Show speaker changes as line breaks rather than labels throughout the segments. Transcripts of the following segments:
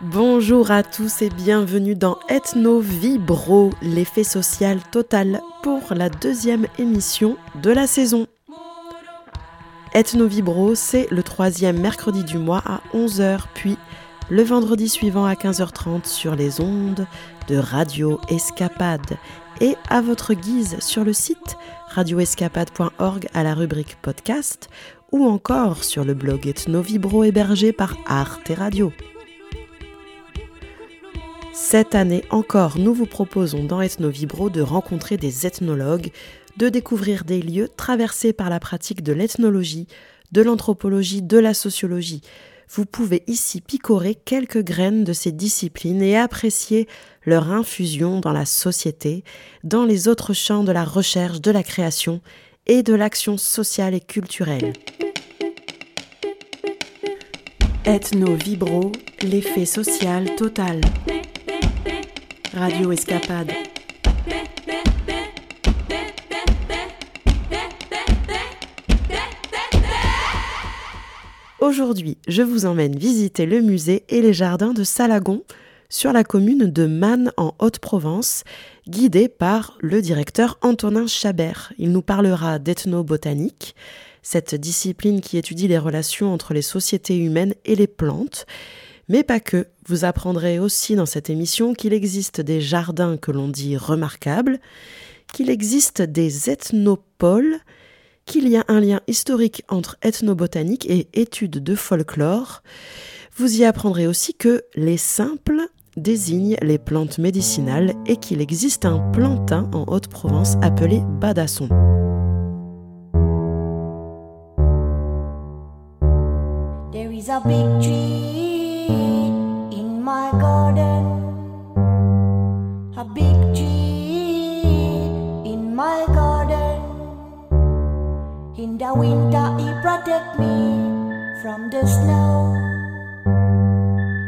Bonjour à tous et bienvenue dans Ethno Vibro, l'effet social total pour la deuxième émission de la saison. Ethno Vibro, c'est le troisième mercredi du mois à 11h, puis le vendredi suivant à 15h30 sur les ondes de Radio Escapade et à votre guise sur le site radioescapade.org à la rubrique podcast ou encore sur le blog Ethno Vibro hébergé par Arte Radio. Cette année encore, nous vous proposons dans Ethno Vibro de rencontrer des ethnologues, de découvrir des lieux traversés par la pratique de l'ethnologie, de l'anthropologie, de la sociologie. Vous pouvez ici picorer quelques graines de ces disciplines et apprécier leur infusion dans la société, dans les autres champs de la recherche, de la création et de l'action sociale et culturelle. Ethno Vibro, l'effet social total. Radio Escapade. Aujourd'hui, je vous emmène visiter le musée et les jardins de Salagon sur la commune de Man en Haute-Provence, guidé par le directeur Antonin Chabert. Il nous parlera d'ethnobotanique, cette discipline qui étudie les relations entre les sociétés humaines et les plantes. Mais pas que, vous apprendrez aussi dans cette émission qu'il existe des jardins que l'on dit remarquables, qu'il existe des ethnopoles, qu'il y a un lien historique entre ethnobotanique et études de folklore. Vous y apprendrez aussi que les simples désignent les plantes médicinales et qu'il existe un plantain en Haute-Provence appelé badasson.
In my garden. A big tree in my garden. In the winter, it protect me from the snow.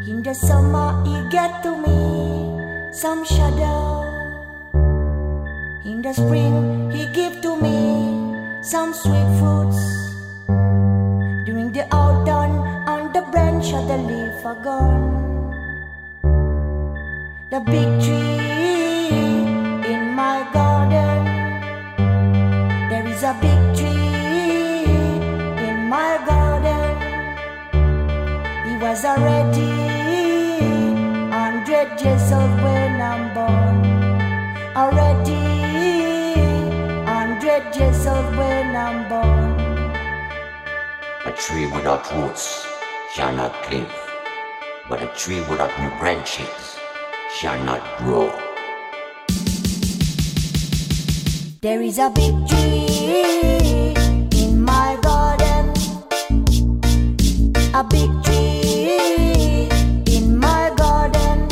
In the summer, it get to me some shadow. In the spring, he give to me some sweet fruits. On the leaf are gone. The big tree in my garden. There is a big tree in my garden. He was already hundred years old when I'm born. Already hundred years old when I'm born.
A tree without roots shall not live, but a tree without new branches shall not grow.
There is a big tree in my garden. A big tree in my garden.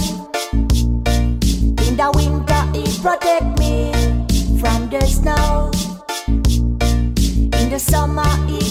In the winter, it protect me from the snow. In the summer, it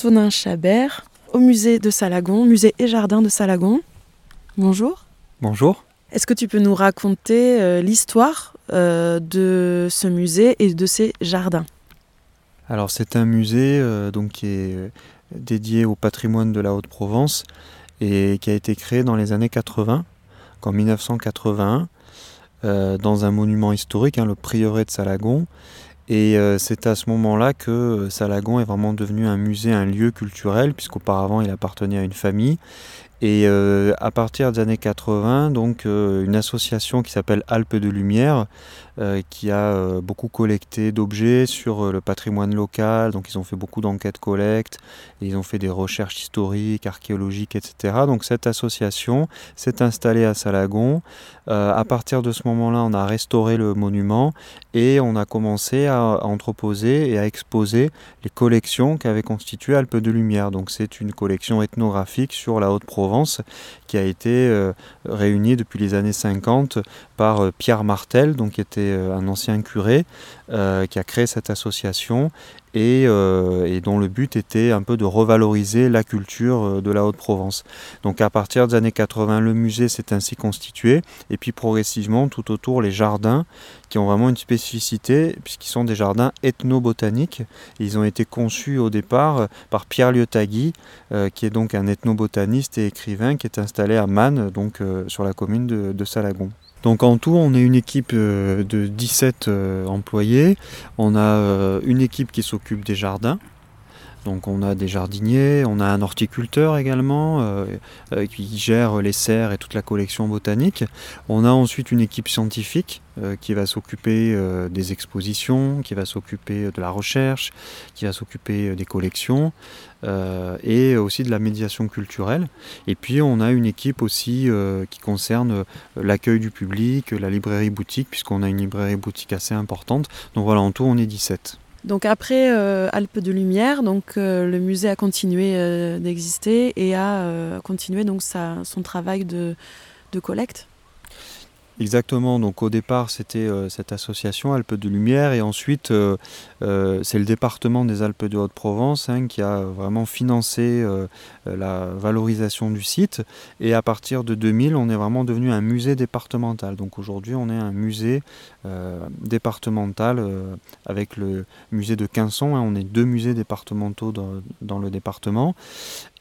Antonin Chabert au musée de Salagon, musée et jardin de Salagon. Bonjour.
Bonjour.
Est-ce que tu peux nous raconter euh, l'histoire euh, de ce musée et de ses jardins?
Alors c'est un musée euh, donc, qui est dédié au patrimoine de la Haute-Provence et qui a été créé dans les années 80, en 1981, dans un monument historique, hein, le prieuré de Salagon. Et c'est à ce moment-là que Salagon est vraiment devenu un musée, un lieu culturel, puisqu'auparavant il appartenait à une famille. Et euh, à partir des années 80, donc euh, une association qui s'appelle Alpes de Lumière, euh, qui a beaucoup collecté d'objets sur le patrimoine local. Donc ils ont fait beaucoup d'enquêtes collectes, ils ont fait des recherches historiques, archéologiques, etc. Donc cette association s'est installée à Salagon. À partir de ce moment-là, on a restauré le monument et on a commencé à entreposer et à exposer les collections qu'avait constituées Alpes de Lumière. Donc c'est une collection ethnographique sur la Haute-Provence qui a été euh, réunie depuis les années 50 par euh, Pierre Martel, donc, qui était euh, un ancien curé, qui a créé cette association et, dont le but était un peu de revaloriser la culture de la Haute-Provence. Donc à partir des années 80, le musée s'est ainsi constitué, et puis progressivement tout autour les jardins qui ont vraiment une spécificité, puisqu'ils sont des jardins ethnobotaniques. Ils ont été conçus au départ par Pierre Liotagui, qui est donc un ethnobotaniste et écrivain qui est installé à Man, donc sur la commune de Salagon. Donc en tout, on est une équipe euh, de 17 euh, employés. On a euh, une équipe qui s'occupe des jardins. Donc on a des jardiniers, on a un horticulteur également qui gère les serres et toute la collection botanique. On a ensuite une équipe scientifique euh, qui va s'occuper euh, des expositions, qui va s'occuper de la recherche, qui va s'occuper euh, des collections et aussi de la médiation culturelle. Et puis on a une équipe aussi qui concerne l'accueil du public, la librairie boutique, puisqu'on a une librairie boutique assez importante. Donc voilà, en tout on est 17.
Donc après Alpes de Lumière, donc le musée a continué d'exister et a continué donc son travail de collecte.
Exactement, donc au départ c'était euh, cette association Alpes de Lumière et ensuite euh, euh, c'est le département des Alpes de Haute-Provence hein, qui a vraiment financé la valorisation du site et à partir de 2000 on est vraiment devenu un musée départemental. Donc aujourd'hui on est un musée départemental avec le musée de Quinson, hein. on est deux musées départementaux dans le département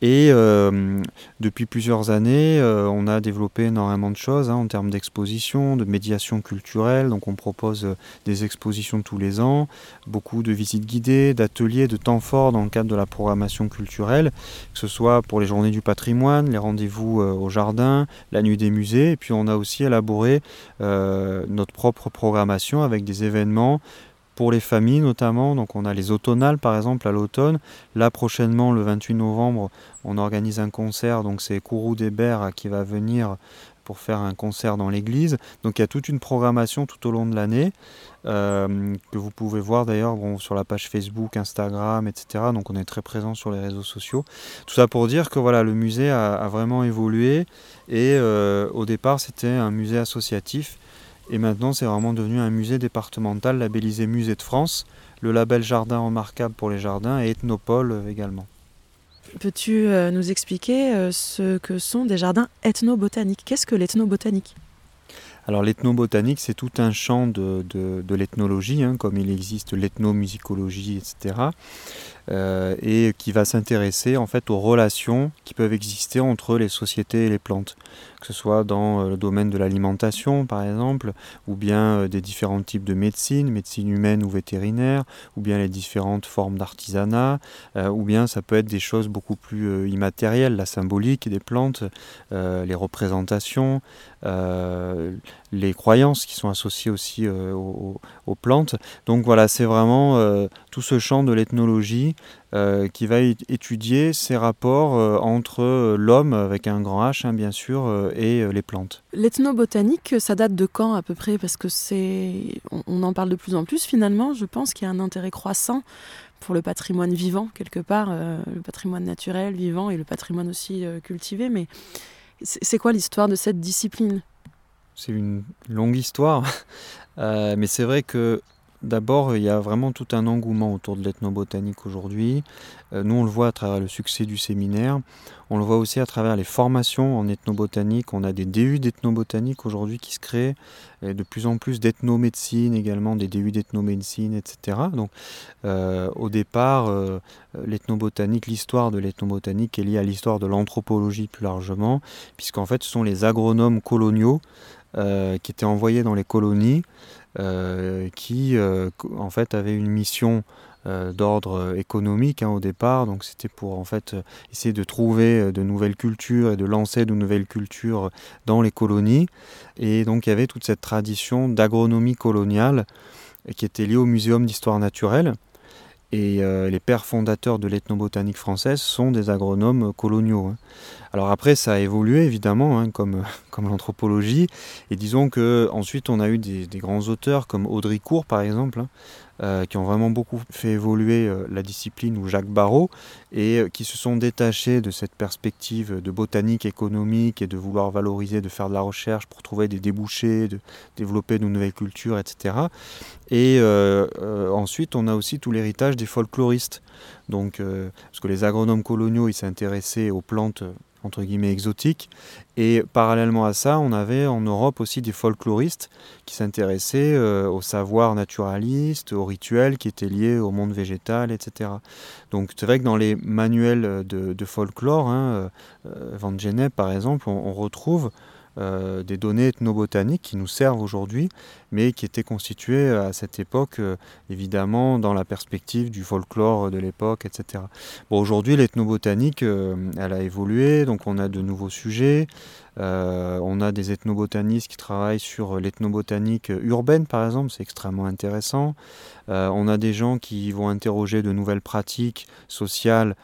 et euh, depuis plusieurs années, euh, on a développé énormément de choses hein, en termes d'exposition, de médiation culturelle. Donc on propose euh, des expositions tous les ans, beaucoup de visites guidées, d'ateliers, de temps forts dans le cadre de la programmation culturelle, que ce soit pour les journées du patrimoine, les rendez-vous au jardin, la nuit des musées. Et puis on a aussi élaboré notre propre programmation avec des événements pour les familles notamment. Donc on a les automnales par exemple à l'automne. Là prochainement le 28 novembre on organise un concert, donc c'est Kourou Desbert qui va venir pour faire un concert dans l'église. Donc il y a toute une programmation tout au long de l'année euh, que vous pouvez voir d'ailleurs sur la page Facebook, Instagram, etc. Donc on est très présent sur les réseaux sociaux. Tout ça pour dire que voilà, le musée a, vraiment évolué et euh, au départ c'était un musée associatif et maintenant, c'est vraiment devenu un musée départemental labellisé Musée de France, le label Jardin remarquable pour les jardins et Ethnopole euh, également.
Peux-tu euh, nous expliquer euh, ce que sont des jardins ethnobotaniques? Qu'est-ce que l'ethnobotanique?
Alors l'ethnobotanique, c'est tout un champ de, l'ethnologie, hein, comme il existe l'ethnomusicologie, etc. et qui va s'intéresser en fait aux relations qui peuvent exister entre les sociétés et les plantes. Que ce soit dans euh, le domaine de l'alimentation par exemple, ou bien euh, des différents types de médecine, médecine humaine ou vétérinaire, ou bien les différentes formes d'artisanat, euh, ou bien ça peut être des choses beaucoup plus immatérielles, la symbolique des plantes, les représentations, les croyances qui sont associées aussi aux, aux, plantes. Donc voilà, c'est vraiment tout ce champ de l'ethnologie euh, qui va étudier ces rapports euh, entre euh, l'homme, avec un grand H hein, bien sûr, et les plantes.
L'ethnobotanique, ça date de quand à peu près? Parce que c'est, on, en parle de plus en plus finalement. Je pense qu'il y a un intérêt croissant pour le patrimoine vivant quelque part, le patrimoine naturel, vivant et le patrimoine aussi cultivé. Mais c'est quoi l'histoire de cette discipline?
C'est une longue histoire, mais c'est vrai que D'abord, il y a vraiment tout un engouement autour de l'ethnobotanique aujourd'hui. Euh, nous, on le voit à travers le succès du séminaire. On le voit aussi à travers les formations en ethnobotanique. On a des DU d'ethnobotanique aujourd'hui qui se créent, et de plus en plus d'ethnomédecine également, des DU d'ethnomédecine, etc. Donc, euh, au départ, euh, l'ethnobotanique, l'histoire de l'ethnobotanique est liée à l'histoire de l'anthropologie plus largement, puisqu'en fait, ce sont les agronomes coloniaux qui étaient envoyés dans les colonies euh, qui euh, en fait avait une mission euh, d'ordre économique hein, au départ. Donc c'était pour en fait essayer de trouver de nouvelles cultures et de lancer de nouvelles cultures dans les colonies. Et donc il y avait toute cette tradition d'agronomie coloniale qui était liée au Muséum d'histoire naturelle. Et les pères fondateurs de l'ethnobotanique française sont des agronomes coloniaux. Hein. Alors après, ça a évolué évidemment, hein, comme, comme l'anthropologie. Et disons que ensuite, on a eu des, grands auteurs comme Audricourt, par exemple, hein, euh, qui ont vraiment beaucoup fait évoluer euh, la discipline, ou Jacques Barrault, et euh, qui se sont détachés de cette perspective de botanique économique et de vouloir valoriser, de faire de la recherche pour trouver des débouchés, de développer de nouvelles cultures, etc. Et ensuite, on a aussi tout l'héritage des folkloristes. Donc, parce que les agronomes coloniaux, ils s'intéressaient aux plantes entre guillemets exotiques. Et parallèlement à ça, on avait en Europe aussi des folkloristes qui s'intéressaient euh, au savoir naturaliste, aux rituels qui étaient liés au monde végétal, etc. Donc c'est vrai que dans les manuels de, folklore, hein, euh, Van Gennep par exemple, on retrouve euh, des données ethnobotaniques qui nous servent aujourd'hui, mais qui étaient constituées à cette époque, euh, évidemment, dans la perspective du folklore de l'époque, etc. Bon, aujourd'hui, l'ethnobotanique, euh, elle a évolué, donc on a de nouveaux sujets. on a des ethnobotanistes qui travaillent sur l'ethnobotanique urbaine, par exemple, c'est extrêmement intéressant. on a des gens qui vont interroger de nouvelles pratiques sociales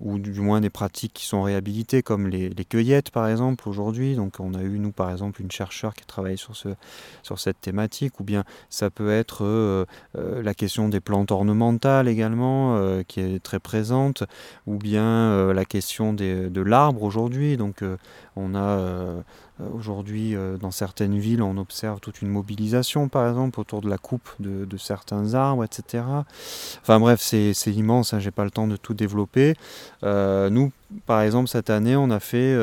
ou du moins des pratiques qui sont réhabilitées, comme les, cueillettes par exemple aujourd'hui. Donc on a eu nous par exemple une chercheure qui travaille sur, ce, sur cette thématique, ou bien ça peut être euh, euh, la question des plantes ornementales également, euh, qui est très présente, ou bien la question des, de l'arbre aujourd'hui. Donc on a aujourd'hui, euh, dans certaines villes, on observe toute une mobilisation, par exemple, autour de la coupe de, certains arbres, etc. Enfin bref, c'est immense, hein, j'ai pas le temps de tout développer. Euh, nous, par exemple, cette année, on a fait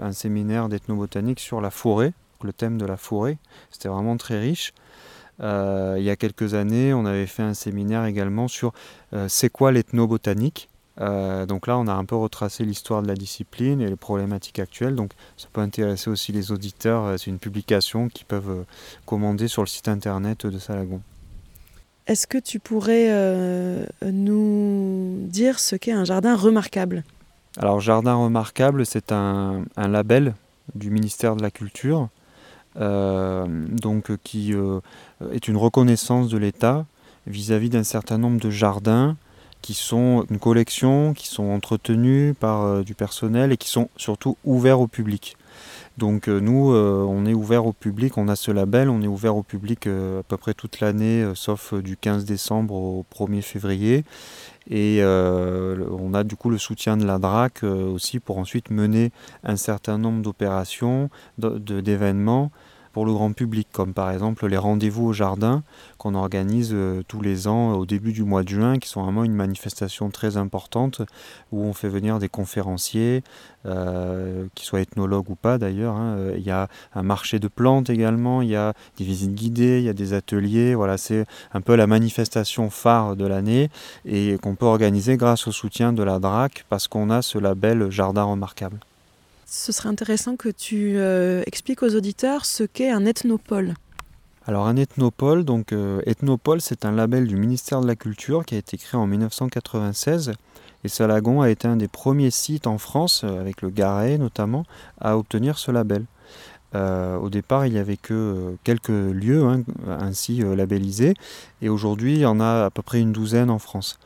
un séminaire d'ethnobotanique sur la forêt, le thème de la forêt. C'était vraiment très riche. il y a quelques années, on avait fait un séminaire également sur c'est quoi l'ethnobotanique. Euh, donc là, on a un peu retracé l'histoire de la discipline et les problématiques actuelles. Donc ça peut intéresser aussi les auditeurs. Euh, c'est une publication qu'ils peuvent euh, commander sur le site internet de Salagon.
Est-ce que tu pourrais nous dire ce qu'est un jardin remarquable?
Alors jardin remarquable, c'est un, label du ministère de la Culture, donc qui est une reconnaissance de l'État vis-à-vis d'un certain nombre de jardins qui sont une collection, qui sont entretenus par euh, du personnel et qui sont surtout ouverts au public. Donc euh, nous, euh, on est ouvert au public, on a ce label, on est ouvert au public à peu près toute l'année, sauf du 15 décembre au 1er février. Et on a du coup le soutien de la DRAC aussi pour ensuite mener un certain nombre d'opérations, d'événements pour le grand public, comme par exemple les rendez-vous au jardin qu'on organise euh, tous les ans au début du mois de juin, qui sont vraiment une manifestation très importante où on fait venir des conférenciers, euh, qui soient ethnologues ou pas d'ailleurs. Hein. Il y a un marché de plantes également, il y a des visites guidées, il y a des ateliers. Voilà, c'est un peu la manifestation phare de l'année et qu'on peut organiser grâce au soutien de la DRAC parce qu'on a ce label Jardin remarquable
ce serait intéressant que tu euh, expliques aux auditeurs ce qu'est un ethnopole.
Alors un ethnopole, donc euh, ethnopole, c'est un label du ministère de la Culture qui a été créé en 1996 et Salagon a été un des premiers sites en France, euh, avec le Garet notamment, à obtenir ce label. au départ, il n'y avait que quelques lieux hein, ainsi labellisés, et aujourd'hui, il y en a à peu près une douzaine en France.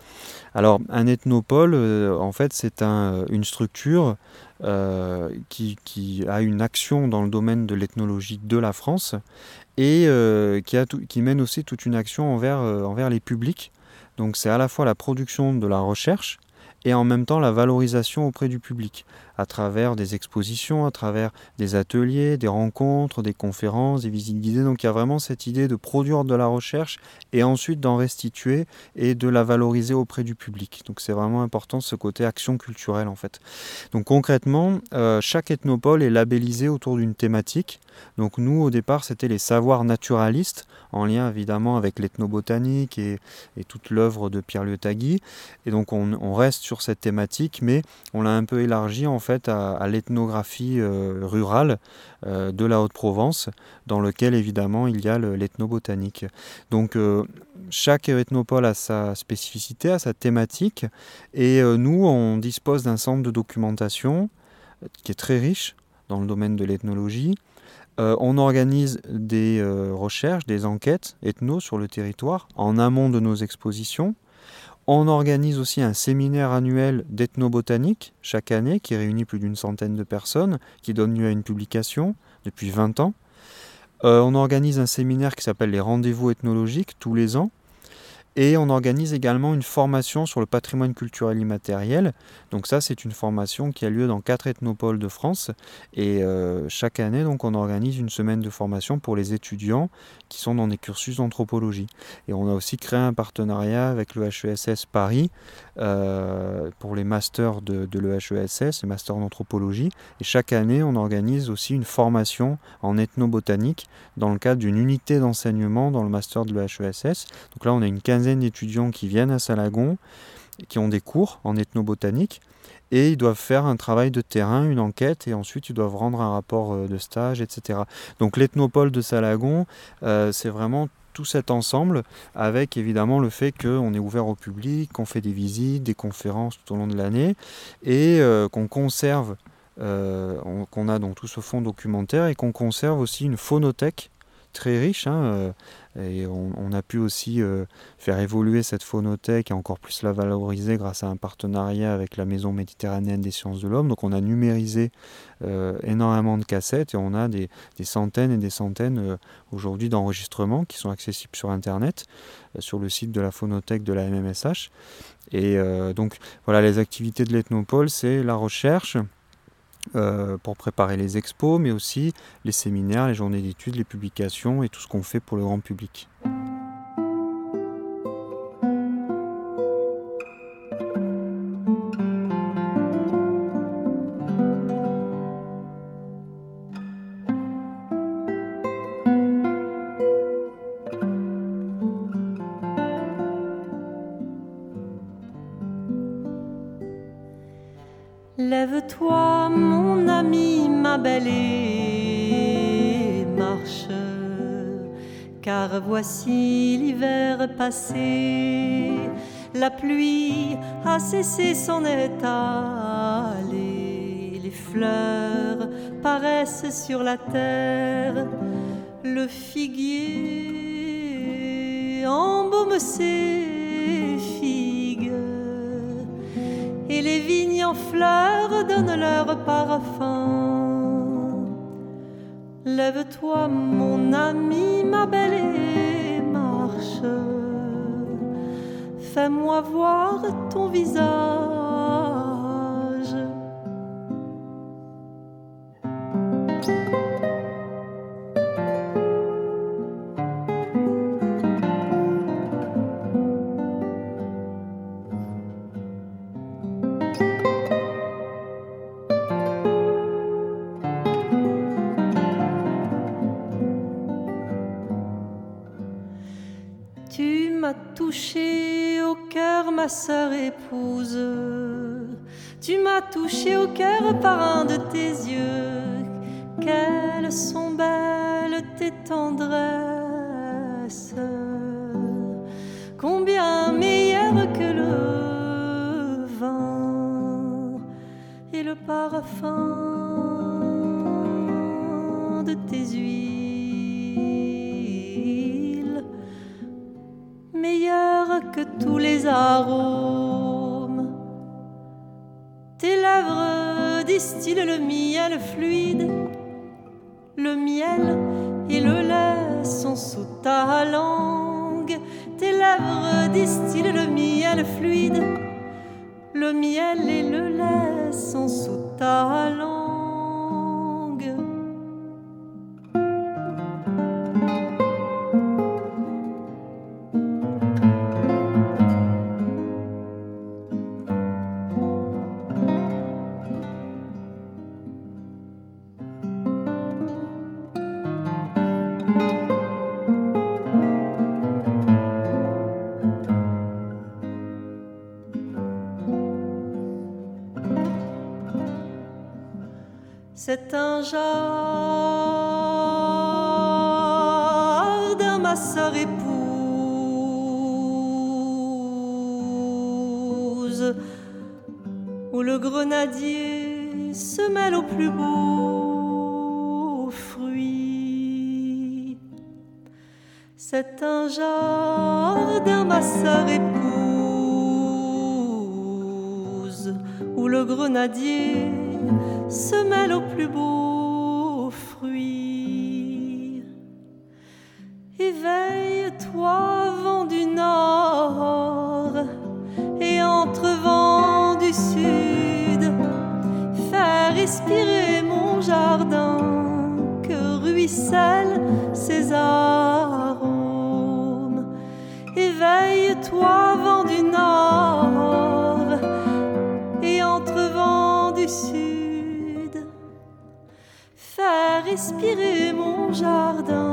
Alors, un ethnopole, en fait, c'est une structure euh, qui, a une action dans le domaine de l'ethnologie de la France et euh, qui, mène aussi toute une action euh, envers les publics. Donc c'est à la fois la production de la recherche et en même temps la valorisation auprès du public, à travers des expositions, à travers des ateliers, des rencontres, des conférences, des visites guidées. Donc il y a vraiment cette idée de produire de la recherche et ensuite d'en restituer et de la valoriser auprès du public. Donc c'est vraiment important ce côté action culturelle en fait. Donc concrètement, euh, chaque ethnopole est labellisé autour d'une thématique. Donc nous au départ c'était les savoirs naturalistes en lien évidemment avec l'ethnobotanique et, et, toute l'œuvre de Pierre Liotagui. Et donc on, reste sur cette thématique, mais on l'a un peu élargi en fait à, l'ethnographie euh, rurale euh, de la Haute-Provence, dans lequel évidemment il y a l'ethnobotanique. Donc euh, chaque ethnopole a sa spécificité, a sa thématique, et nous on dispose d'un centre de documentation qui est très riche dans le domaine de l'ethnologie, on organise des recherches, des enquêtes ethno sur le territoire en amont de nos expositions. On organise aussi un séminaire annuel d'ethnobotanique chaque année qui réunit plus d'une centaine de personnes, qui donne lieu à une publication depuis 20 ans. Euh, on organise un séminaire qui s'appelle les rendez-vous ethnologiques tous les ans et on organise également une formation sur le patrimoine culturel immatériel. Donc ça, c'est une formation qui a lieu dans quatre ethnopoles de France. Et euh, chaque année, donc, on organise une semaine de formation pour les étudiants qui sont dans des cursus d'anthropologie. Et on a aussi créé un partenariat avec le HESS Paris euh, pour les masters de, de l'EHESS, les masters d'anthropologie. Et chaque année, on organise aussi une formation en ethnobotanique dans le cadre d'une unité d'enseignement dans le master de l'EHESS. Donc là, on a une quinzaine d'étudiants qui viennent à Salagon, qui ont des cours en ethnobotanique, et ils doivent faire un travail de terrain, une enquête, et ensuite ils doivent rendre un rapport euh, de stage, etc. Donc l'ethnopole de Salagon, euh, c'est vraiment tout cet ensemble, avec évidemment le fait qu'on est ouvert au public, qu'on fait des visites, des conférences tout au long de l'année, et euh, qu'on conserve, qu'on a donc tout ce fonds documentaire, et qu'on conserve aussi une phonothèque très riche. Hein, et on, a pu aussi euh, faire évoluer cette phonothèque et encore plus la valoriser grâce à un partenariat avec la Maison méditerranéenne des sciences de l'homme. Donc on a numérisé euh, énormément de cassettes et on a des, centaines et des centaines euh, aujourd'hui d'enregistrements qui sont accessibles sur Internet, sur le site de la phonothèque de la MMSH. Et donc voilà, les activités de l'Ethnopole, c'est la recherche, euh, pour préparer les expos, mais aussi les séminaires, les journées d'études, les publications et tout ce qu'on fait pour le grand public.
Belle, marche, car voici l'hiver passé, la pluie a cessé son état, les fleurs paraissent sur la terre, le figuier embaume ses figues. Et les vignes en fleurs donnent leur parfum. Lève-toi, mon ami, ma belle, et marche. Fais-moi voir ton visage. Tu m'as touché au cœur par un de tes yeux. Quelles sont belles tes tendresses. Éveille-toi, vent du nord, et entre vent du sud, fais respirer mon jardin, que ruissellent ses arômes. Éveille-toi, vent du nord, et entre vent du sud respirer mon jardin,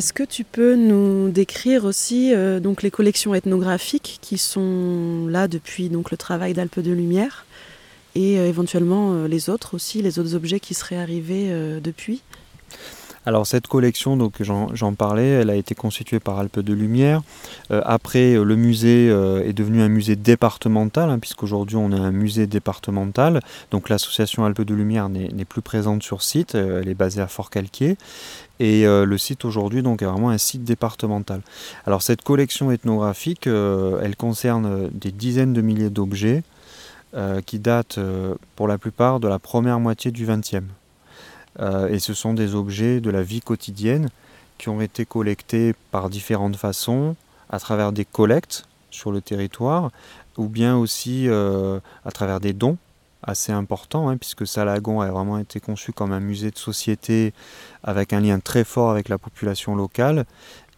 Est-ce que tu peux nous décrire aussi euh, les collections ethnographiques qui sont là depuis donc le travail d'Alpes de Lumière et euh, éventuellement euh, les autres aussi, les autres objets qui seraient arrivés depuis?
Alors cette collection, donc j'en parlais, elle a été constituée par Alpes de Lumière. après, le musée est devenu un musée départemental, hein, puisqu'aujourd'hui on a un musée départemental. Donc l'association Alpes de Lumière n'est plus présente sur site, elle est basée à Fort-Calquier. Et euh, le site aujourd'hui donc est vraiment un site départemental. Alors cette collection ethnographique, euh, elle concerne des dizaines de milliers d'objets euh, qui datent pour la plupart de la première moitié du XXe. Et ce sont des objets de la vie quotidienne qui ont été collectés par différentes façons, à travers des collectes sur le territoire, ou bien aussi à travers des dons assez important, hein, puisque Salagon a vraiment été conçu comme un musée de société avec un lien très fort avec la population locale.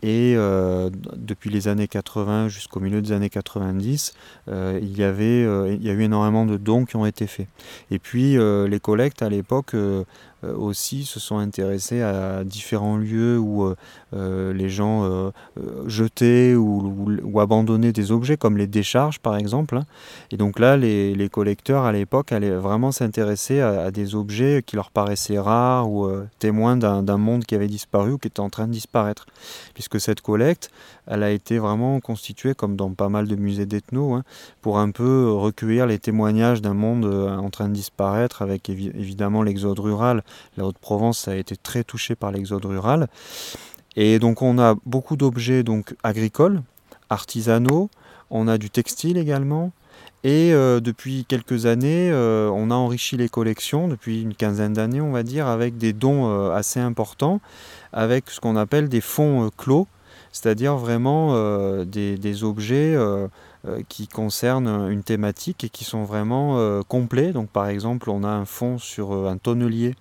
Et euh, depuis les années 80 jusqu'au milieu des années 90, euh, il, y avait, euh, il y a eu énormément de dons qui ont été faits. Et puis les collectes à l'époque euh, aussi se sont intéressés à différents lieux où euh, euh, les gens jetaient ou, abandonnaient des objets, comme les décharges par exemple. Hein. Et donc là, les, collecteurs à l'époque allaient vraiment s'intéresser à, des objets qui leur paraissaient rares ou témoins d'un monde qui avait disparu ou qui était en train de disparaître. Puisque cette collecte, elle a été vraiment constituée, comme dans pas mal de musées d'ethno, hein, pour un peu recueillir les témoignages d'un monde en train de disparaître, avec évidemment l'exode rural la Haute-Provence a été très touchée par l'exode rural. Et donc on a beaucoup d'objets donc agricoles, artisanaux, on a du textile également. Et euh, depuis quelques années, euh, on a enrichi les collections, depuis une quinzaine d'années on va dire, avec des dons euh, assez importants, avec ce qu'on appelle des fonds clos, c'est-à-dire vraiment des, objets qui concernent une thématique et qui sont vraiment complets. Donc par exemple, on a un fonds sur un tonnelier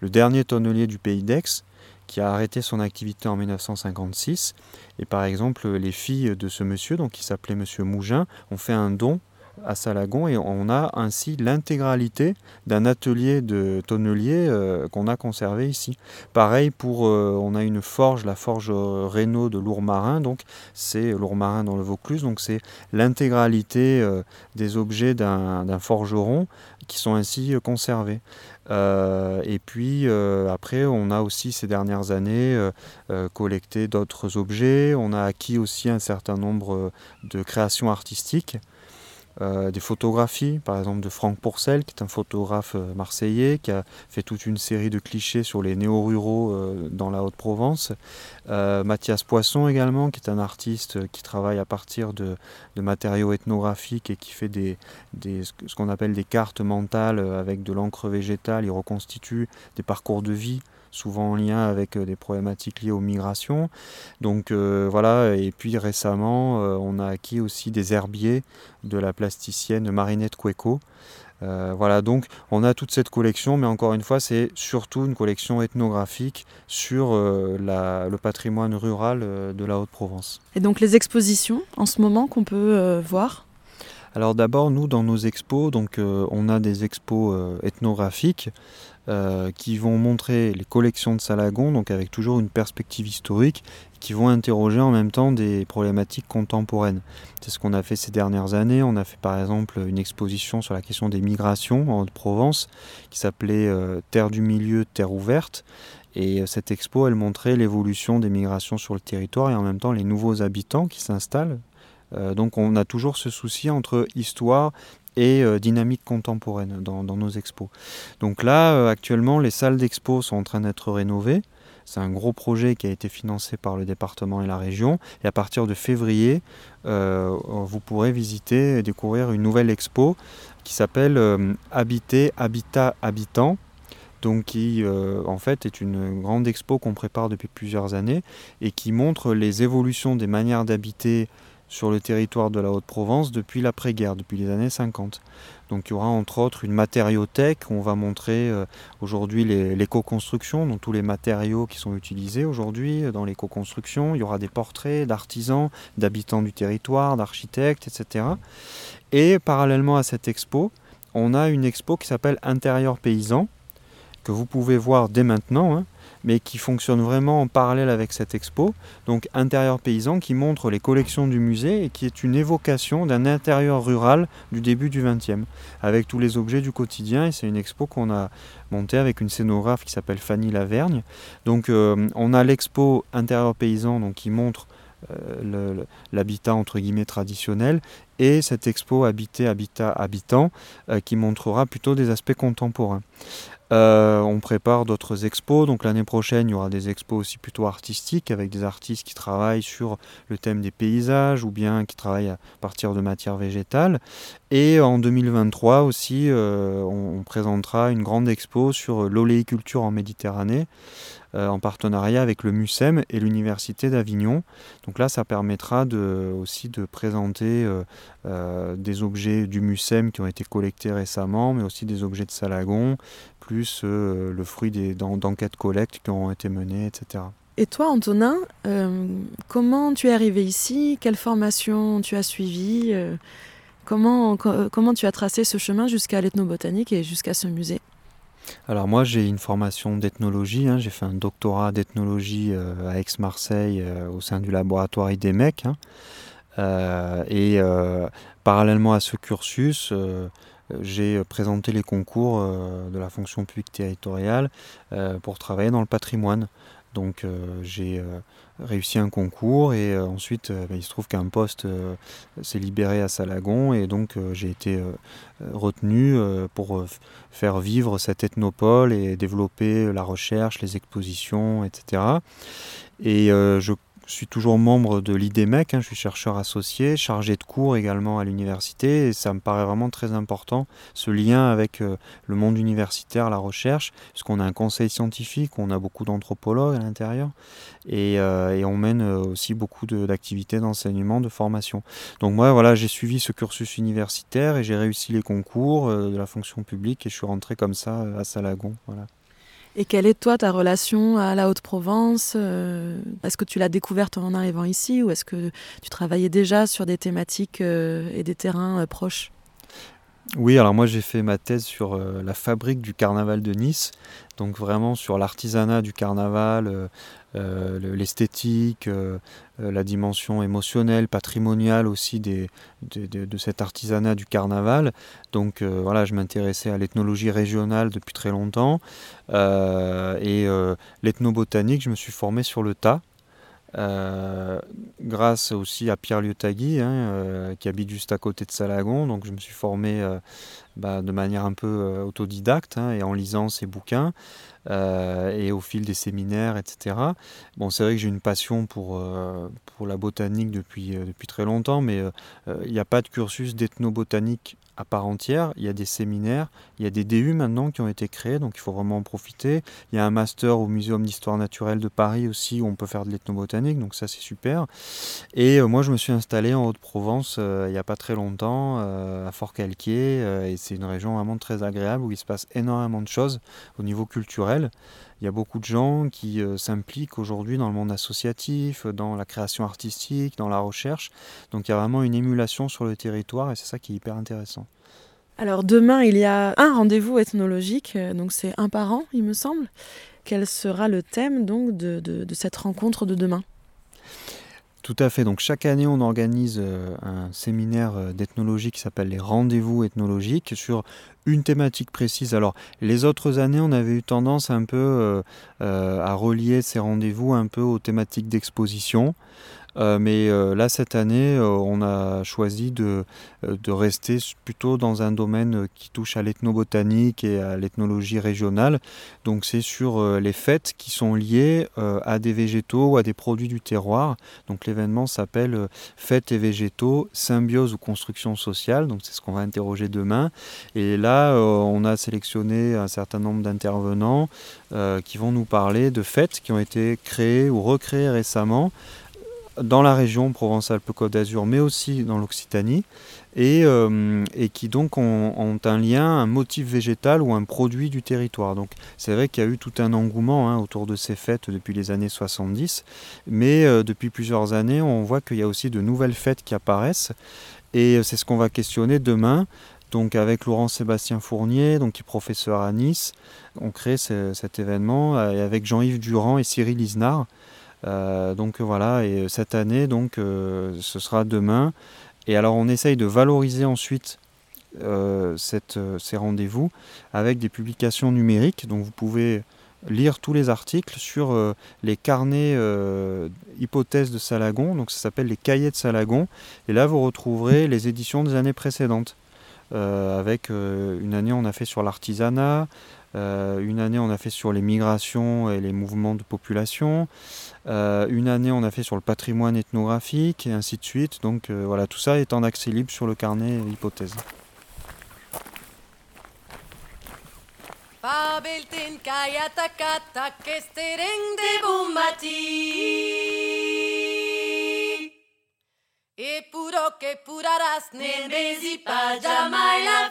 le dernier tonnelier du pays d'Aix, qui a arrêté son activité en 1956. Et par exemple, les filles de ce monsieur, donc qui s'appelait Monsieur Mougin, ont fait un don à Salagon et on a ainsi l'intégralité d'un atelier de tonnelier euh, qu'on a conservé ici. Pareil pour, euh, on a une forge, la forge euh, Renault de Lourmarin, donc c'est Lourmarin dans le Vaucluse, donc c'est l'intégralité des objets d'un forgeron qui sont ainsi conservés. et puis après, on a aussi ces dernières années collecté d'autres objets, on a acquis aussi un certain nombre de créations artistiques. Euh, des photographies, par exemple de Franck Pourcel, qui est un photographe euh, marseillais, qui a fait toute une série de clichés sur les néo-ruraux euh, dans la Haute-Provence. Mathias Poisson également, qui est un artiste qui travaille à partir de, matériaux ethnographiques et qui fait des, ce qu'on appelle des cartes mentales avec de l'encre végétale. Il reconstitue des parcours de vie souvent en lien avec euh, des problématiques liées aux migrations. Donc euh, voilà, et puis récemment, euh, on a acquis aussi des herbiers de la plasticienne Marinette Cueco. voilà, donc on a toute cette collection, mais encore une fois, c'est surtout une collection ethnographique sur le patrimoine rural de la Haute-Provence.
Et donc les expositions en ce moment qu'on peut voir?
Alors d'abord, nous, dans nos expos, donc, on a des expos ethnographiques euh, qui vont montrer les collections de Salagon, donc avec toujours une perspective historique, qui vont interroger en même temps des problématiques contemporaines. C'est ce qu'on a fait ces dernières années. On a fait par exemple une exposition sur la question des migrations en Haute-Provence, qui s'appelait euh, Terre du milieu, terre ouverte. Et euh, cette expo, elle montrait l'évolution des migrations sur le territoire et en même temps les nouveaux habitants qui s'installent. donc on a toujours ce souci entre histoire et euh, dynamique contemporaine dans, nos expos. Donc là, euh, actuellement, les salles d'expo sont en train d'être rénovées. C'est un gros projet qui a été financé par le département et la région. Et à partir de février, euh, vous pourrez visiter et découvrir une nouvelle expo qui s'appelle Habiter, Habitat, Habitant. Donc qui en fait est une grande expo qu'on prépare depuis plusieurs années et qui montre les évolutions des manières d'habiter sur le territoire de la Haute-Provence depuis l'après-guerre, depuis les années 50. Donc il y aura entre autres une matériothèque, on va montrer euh, aujourd'hui l'éco-construction, donc tous les matériaux qui sont utilisés aujourd'hui dans l'éco-construction. Il y aura des portraits d'artisans, d'habitants du territoire, d'architectes, etc. Et parallèlement à cette expo, on a une expo qui s'appelle Intérieur paysan, que vous pouvez voir dès maintenant. Hein mais qui fonctionne vraiment en parallèle avec cette expo. Donc intérieur paysan qui montre les collections du musée et qui est une évocation d'un intérieur rural du début du XXe, avec tous les objets du quotidien. Et c'est une expo qu'on a montée avec une scénographe qui s'appelle Fanny Lavergne. Donc euh, on a l'expo intérieur paysan donc, qui montre euh, l'habitat entre guillemets traditionnel et cette expo habité habitat habitant euh, qui montrera plutôt des aspects contemporains. Euh, on prépare d'autres expos, donc l'année prochaine il y aura des expos aussi plutôt artistiques avec des artistes qui travaillent sur le thème des paysages ou bien qui travaillent à partir de matières végétales. Et en 2023 aussi euh, on, présentera une grande expo sur l'oléiculture en Méditerranée en partenariat avec le MUSEM et l'Université d'Avignon. Donc là, ça permettra de, aussi de présenter euh, euh, des objets du MUSEM qui ont été collectés récemment, mais aussi des objets de Salagon, plus le fruit d'enquêtes collectes qui ont été menées, etc.
Et toi, Antonin, comment tu es arrivé ici? Quelle formation tu as suivie? Comment, comment tu as tracé ce chemin jusqu'à l'ethnobotanique et jusqu'à ce musée?
Alors moi j'ai une formation d'ethnologie, hein. j'ai fait un doctorat d'ethnologie euh, à Aix-Marseille euh, au sein du laboratoire IDEMEC. Hein. Euh, et parallèlement à ce cursus, j'ai présenté les concours de la fonction publique territoriale pour travailler dans le patrimoine. Donc j'ai réussi un concours et euh, ensuite euh, bah, il se trouve qu'un poste euh, s'est libéré à Salagon et donc j'ai été retenu pour faire vivre cet ethnopole et développer la recherche, les expositions, etc. Et je je suis toujours membre de l'IDEMEC, hein, je suis chercheur associé, chargé de cours également à l'université, et ça me paraît vraiment très important, ce lien avec euh, le monde universitaire, la recherche, puisqu'on a un conseil scientifique, on a beaucoup d'anthropologues à l'intérieur, et, euh, on mène euh, aussi beaucoup d'activités d'enseignement, de formation. Donc moi, voilà, j'ai suivi ce cursus universitaire et j'ai réussi les concours de la fonction publique, et je suis rentré comme ça à Salagon. Voilà.
Et quelle est toi ta relation à la Haute-Provence euh, Est-ce que tu l'as découverte en arrivant ici ou est-ce que tu travaillais déjà sur des thématiques euh, et des terrains euh, proches?
Oui, alors moi j'ai fait ma thèse sur euh, la fabrique du carnaval de Nice, donc vraiment sur l'artisanat du carnaval, euh, euh, l'esthétique, la dimension émotionnelle, patrimoniale aussi des, de, cet artisanat du carnaval. Donc voilà, je m'intéressais à l'ethnologie régionale depuis très longtemps et l'ethnobotanique, je me suis formé sur le tas. Euh, grâce aussi à Pierre Liotagui, hein, euh, qui habite juste à côté de Salagon. Donc je me suis formé euh, bah, de manière un peu autodidacte hein, et en lisant ses bouquins et au fil des séminaires, etc. Bon, c'est vrai que j'ai une passion pour, pour la botanique depuis, depuis très longtemps, mais il n'y a pas de cursus d'ethnobotanique à part entière. Il y a des séminaires, il y a des DU maintenant qui ont été créés, donc il faut vraiment en profiter. Il y a un master au Muséum d'histoire naturelle de Paris aussi où on peut faire de l'ethnobotanique, donc ça c'est super. Et euh, moi je me suis installé en Haute-Provence euh, il n'y a pas très longtemps, euh, à Fort-Calquier, et c'est une région vraiment très agréable où il se passe énormément de choses au niveau culturel. Il y a beaucoup de gens qui s'impliquent aujourd'hui dans le monde associatif, dans la création artistique, dans la recherche. Donc il y a vraiment une émulation sur le territoire et c'est ça qui est hyper intéressant.
Alors demain, il y a un rendez-vous ethnologique, euh, donc c'est un par an, il me semble. Quel sera le thème donc de, cette rencontre de demain?
Tout à fait. Donc chaque année, on organise euh, un séminaire euh, d'ethnologie qui s'appelle les rendez-vous ethnologiques sur une thématique précise. Alors les autres années, on avait eu tendance un peu à relier ces rendez-vous un peu aux thématiques d'exposition. Euh, mais euh, là, cette année, euh, on a choisi de, de, rester plutôt dans un domaine qui touche à l'ethnobotanique et à l'ethnologie régionale. Donc c'est sur les fêtes qui sont liées à des végétaux ou à des produits du terroir. Donc l'événement s'appelle Fêtes et végétaux, symbiose ou construction sociale. Donc c'est ce qu'on va interroger demain. Et là, on a sélectionné un certain nombre d'intervenants qui vont nous parler de fêtes qui ont été créées ou recréées récemment dans la région Provence-Alpes-Côte d'Azur, mais aussi dans l'Occitanie, et, euh, qui donc ont, un lien, un motif végétal ou un produit du territoire. Donc c'est vrai qu'il y a eu tout un engouement hein, autour de ces fêtes depuis les années 70, mais euh, depuis plusieurs années, on voit qu'il y a aussi de nouvelles fêtes qui apparaissent, et c'est ce qu'on va questionner demain. Donc avec Laurent Sébastien Fournier, donc qui est professeur à Nice, on crée cet événement et avec Jean-Yves Durand et Cyril Isnard. Euh, donc voilà, et euh, cette année, donc, euh, ce sera demain. Et alors on essaye de valoriser ensuite ces rendez-vous avec des publications numériques. Donc vous pouvez lire tous les articles sur les carnets hypothèses de Salagon. Donc ça s'appelle les cahiers de Salagon. Et là vous retrouverez les éditions des années précédentes. avec une année on a fait sur l'artisanat, une année on a fait sur les migrations et les mouvements de population. Euh, une année, on a fait sur le patrimoine ethnographique et ainsi de suite. Donc euh, voilà, tout ça est en accès libre sur le carnet hypothèse. E jamais la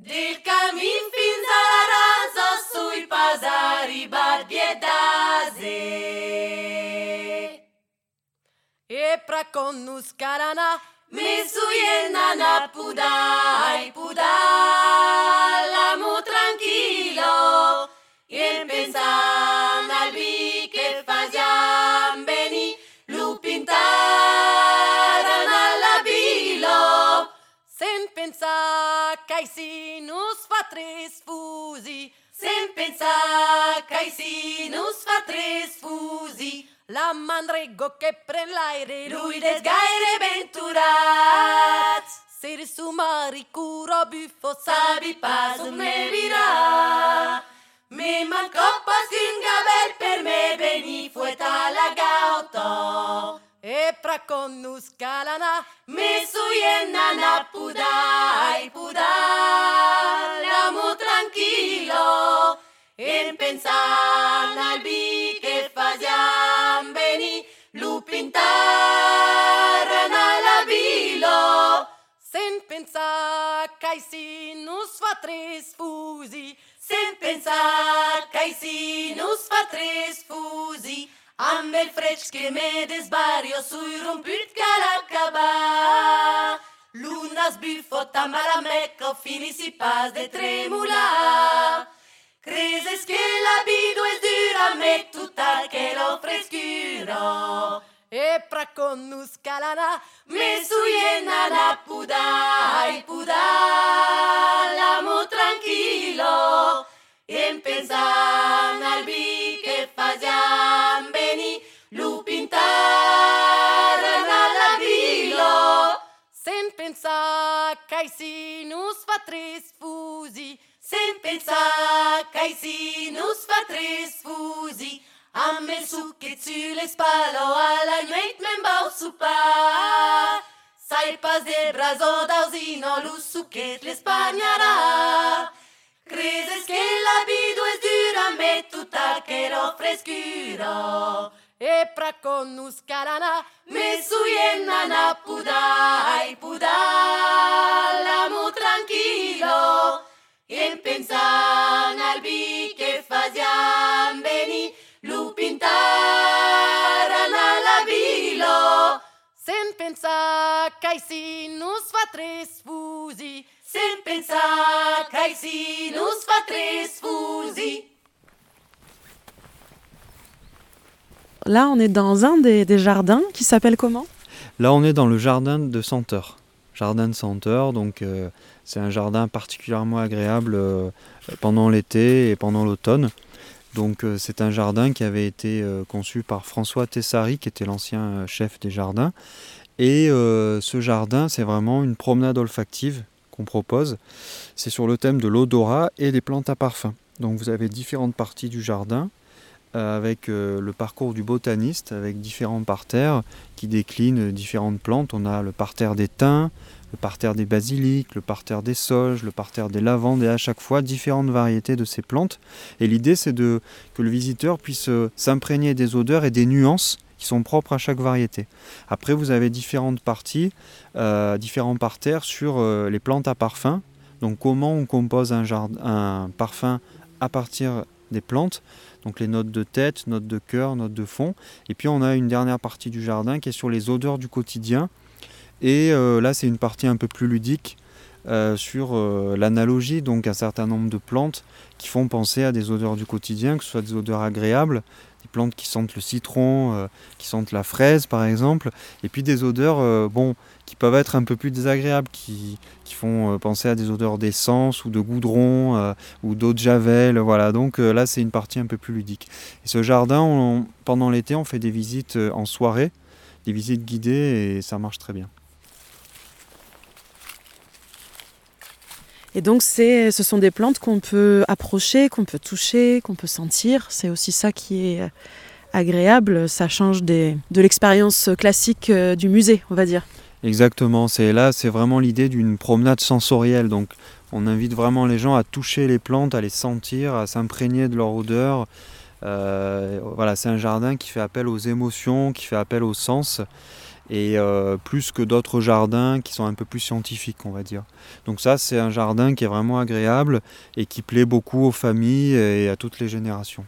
Del camin fins a la rasa sui pasari badbiedase. E pra connus carana, mesu yenana pudai pudai, tranquilo, e pensan al bi che faziam beni, lupintaran alla bilo, sen pensar que si nos fa tres fusi. Sen pensar que si nos fa tres fusi. La mandrego que pren l'aire, lui des gaire venturat. Ser su mari cura bufo, sabi pas un me virà. Me manco pas un gabel per me veni fuet a la gauta e pra connus calana mi suiena na pudai pudai l'amo tranquillo en pensar al bi che faziam veni lu pintar na la bilo sen pensar kai si nus fa tres fusi sen pensar kai si nus fa tres fusi Ame frečke me desbario sui rompit
caracaba. Luna sbiffo tamaramecco finisi pas de tremula. Creses che la l'abido è dura me tutta che lo frescuro. E pra connus calana me suiena la pudai pudai l'amo tranquillo. E pensar al bi che fasiamo. cai si nos fa tres fusi, sem pensar cai si nos fa tres fusi. Amb el suc que tu l'espalo a la nuit me'n vau sopar. Sai pas de brasó d'ausino, lo suquet l'espanyarà. Credes que la vida és dura, me tutta che lo frescura. e pra conus carana me suiena na pudai pudal amo tranquilo e pensan al bi che fazian veni lu pintaran al abilo. Sen pensa cai si nus fa tres fusi. Sen pensa cai si nus fa tres fusi.
Là, on est dans un des, jardins qui s'appelle comment?
Là, on est dans le jardin de Senteur. Jardin de Senteur, donc euh, c'est un jardin particulièrement agréable euh, pendant l'été et pendant l'automne. Donc euh, c'est un jardin qui avait été conçu par François Tessari, qui était l'ancien chef des jardins. Et ce jardin, c'est vraiment une promenade olfactive qu'on propose. C'est sur le thème de l'odorat et des plantes à parfum. Donc vous avez différentes parties du jardin avec euh, le parcours du botaniste, avec différents parterres qui déclinent différentes plantes. On a le parterre des thym, le parterre des basiliques, le parterre des sauges, le parterre des lavandes, et à chaque fois différentes variétés de ces plantes. Et l'idée, c'est que le visiteur puisse euh, s'imprégner des odeurs et des nuances qui sont propres à chaque variété. Après, vous avez différentes parties, euh, différents parterres sur euh, les plantes à parfum. Donc, comment on compose un, un parfum à partir des plantes. Donc, les notes de tête, notes de cœur, notes de fond. Et puis, on a une dernière partie du jardin qui est sur les odeurs du quotidien. Et euh, là, c'est une partie un peu plus ludique euh, sur euh, l'analogie, donc un certain nombre de plantes qui font penser à des odeurs du quotidien, que ce soit des odeurs agréables, plantes qui sentent le citron, euh, qui sentent la fraise par exemple, et puis des odeurs euh, qui peuvent être un peu plus désagréables, qui, font euh, penser à des odeurs d'essence ou de goudron ou d'eau de javel. Voilà, donc là c'est une partie un peu plus ludique. Et ce jardin, pendant l'été, on fait des visites en soirée, des visites guidées et ça marche très bien.
Et donc, ce sont des plantes qu'on peut approcher, qu'on peut toucher, qu'on peut sentir. C'est aussi ça qui est euh, agréable. Ça change des, de l'expérience classique euh, du musée, on va dire.
Exactement, c'est là, c'est vraiment l'idée d'une promenade sensorielle. Donc, on invite vraiment les gens à toucher les plantes, à les sentir, à s'imprégner de leur odeur. Euh, voilà, c'est un jardin qui fait appel aux émotions, qui fait appel aux sens, et euh, plus que d'autres jardins qui sont un peu plus scientifiques, on va dire. Donc ça, c'est un jardin qui est vraiment agréable et qui plaît beaucoup aux familles et à toutes les générations.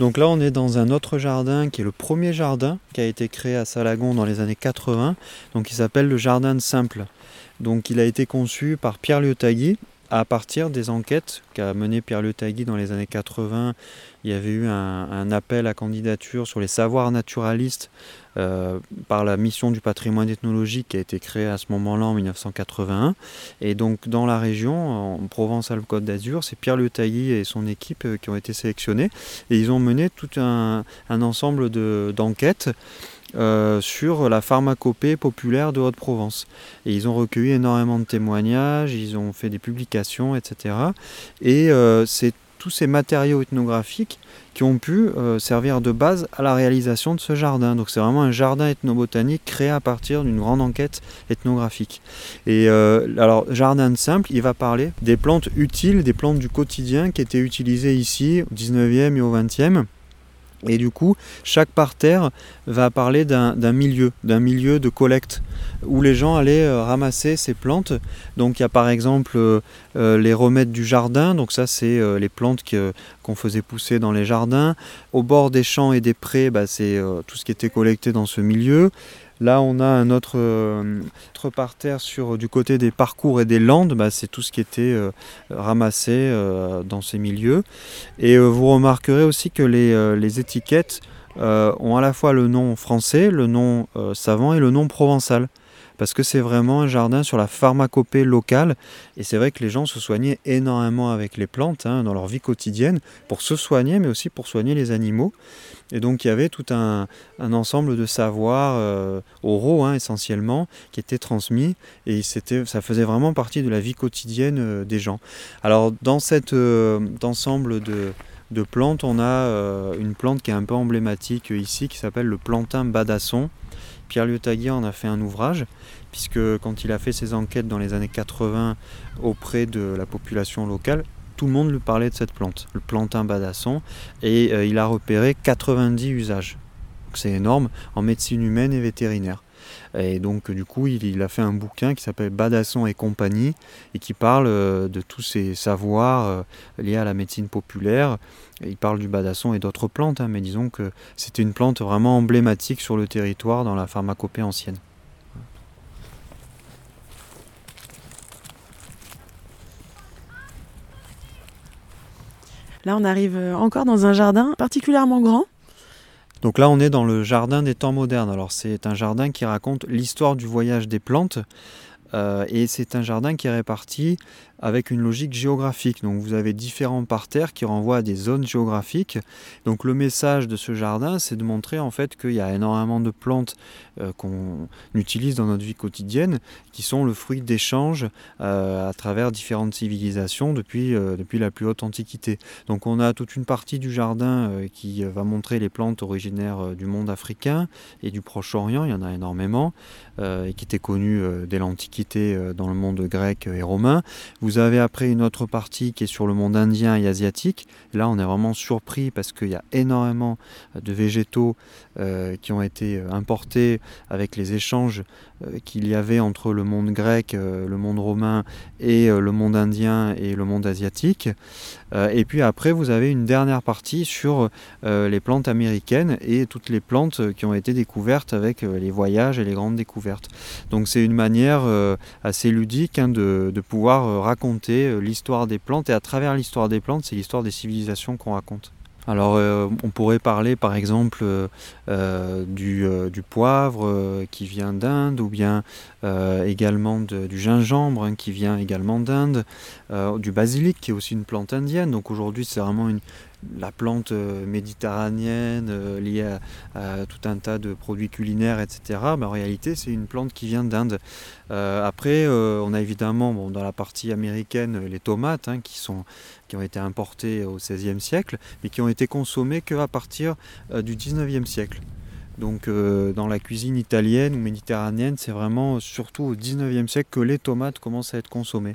Donc là, on est dans un autre jardin qui est le premier jardin qui a été créé à Salagon dans les années 80. Donc il s'appelle le jardin de Simple. Donc il a été conçu par Pierre Liotagui à partir des enquêtes qu'a mené Pierre Liotagui dans les années 80. Il y avait eu un, appel à candidature sur les savoirs naturalistes euh, par la mission du patrimoine ethnologique qui a été créée à ce moment-là en 1981. Et donc dans la région, en Provence-Alpes-Côte d'Azur, c'est Pierre Liotagui et son équipe euh, qui ont été sélectionnés. Et ils ont mené tout un, un ensemble de- d'enquêtes euh, sur la pharmacopée populaire de Haute-Provence. Et ils ont recueilli énormément de témoignages, ils ont fait des publications, etc. Et euh, c'est tous ces matériaux ethnographiques qui ont pu euh, servir de base à la réalisation de ce jardin. Donc c'est vraiment un jardin ethnobotanique créé à partir d'une grande enquête ethnographique. Et alors, jardin simple, il va parler des plantes utiles, des plantes du quotidien qui étaient utilisées ici au 19e et au 20e Et du coup, chaque parterre va parler d'un milieu, d'un milieu de collecte où les gens allaient euh, ramasser ces plantes. Donc il y a par exemple euh, euh, les remèdes du jardin, donc ça c'est les plantes qu'on faisait pousser dans les jardins. Au bord des champs et des prés, bah, c'est tout ce qui était collecté dans ce milieu. Là, on a un autre, parterre sur, du côté des parcours et des landes. Bah, c'est tout ce qui était ramassé dans ces milieux. Et vous remarquerez aussi que les étiquettes ont à la fois le nom français, le nom savant et le nom provençal parce que c'est vraiment un jardin sur la pharmacopée locale. Et c'est vrai que les gens se soignaient énormément avec les plantes hein, dans leur vie quotidienne, pour se soigner, mais aussi pour soigner les animaux. Et donc il y avait tout un, ensemble de savoirs euh, oraux hein, essentiellement qui étaient transmis et ça faisait vraiment partie de la vie quotidienne euh, des gens. Alors dans cet euh, ensemble de, de plantes, on a une plante qui est un peu emblématique ici qui s'appelle le plantain badasson. Pierre Liotagui en a fait un ouvrage, puisque quand il a fait ses enquêtes dans les années 80 auprès de la population locale, tout le monde lui parlait de cette plante, le plantain badasson, et euh, il a repéré 90 usages. C'est énorme en médecine humaine et vétérinaire. Et donc du coup, il, a fait un bouquin qui s'appelle Badasson et compagnie et qui parle euh, de tous ces savoirs euh, liés à la médecine populaire. Il parle du badasson et d'autres plantes, hein, mais disons que c'était une plante vraiment emblématique sur le territoire dans la pharmacopée ancienne.
Là, on arrive encore dans un jardin particulièrement grand.
Donc là, on est dans le jardin des temps modernes. Alors c'est un jardin qui raconte l'histoire du voyage des plantes. Euh, et c'est un jardin qui est réparti avec une logique géographique. Donc vous avez différents parterres qui renvoient à des zones géographiques. Donc le message de ce jardin, c'est de montrer en fait qu'il y a énormément de plantes euh, qu'on utilise dans notre vie quotidienne, qui sont le fruit d'échanges euh, à travers différentes civilisations depuis, euh, depuis la plus haute antiquité. Donc on a toute une partie du jardin qui va montrer les plantes originaires du monde africain et du Proche-Orient, il y en a énormément, et qui étaient connues dès l'Antiquité dans le monde grec et romain. Vous avez après une autre partie qui est sur le monde indien et asiatique. Là, on est vraiment surpris parce qu'il y a énormément de végétaux euh, qui ont été importés avec les échanges euh, qu'il y avait entre le monde grec, euh, le monde romain et le monde indien et le monde asiatique. et puis après, vous avez une dernière partie sur les plantes américaines et toutes les plantes qui ont été découvertes avec les voyages et les grandes découvertes. Donc c'est une manière assez ludique hein, de, pouvoir raconter euh, l'histoire des plantes et à travers l'histoire des plantes, c'est l'histoire des civilisations qu'on raconte. Alors euh, on pourrait parler par exemple euh, du, poivre qui vient d'Inde ou bien également du gingembre hein, qui vient également d'Inde, du basilic qui est aussi une plante indienne. Donc aujourd'hui c'est vraiment une, la plante euh, méditerranéenne euh, liée à, tout un tas de produits culinaires, etc. Mais en réalité, c'est une plante qui vient d'Inde. Euh, après, on a évidemment dans la partie américaine les tomates hein, qui, sont, qui ont été importées au XVIe siècle, mais qui ont été consommées qu'à partir du XIXe siècle. Donc euh, dans la cuisine italienne ou méditerranéenne, c'est vraiment surtout au 19e siècle que les tomates commencent à être consommées.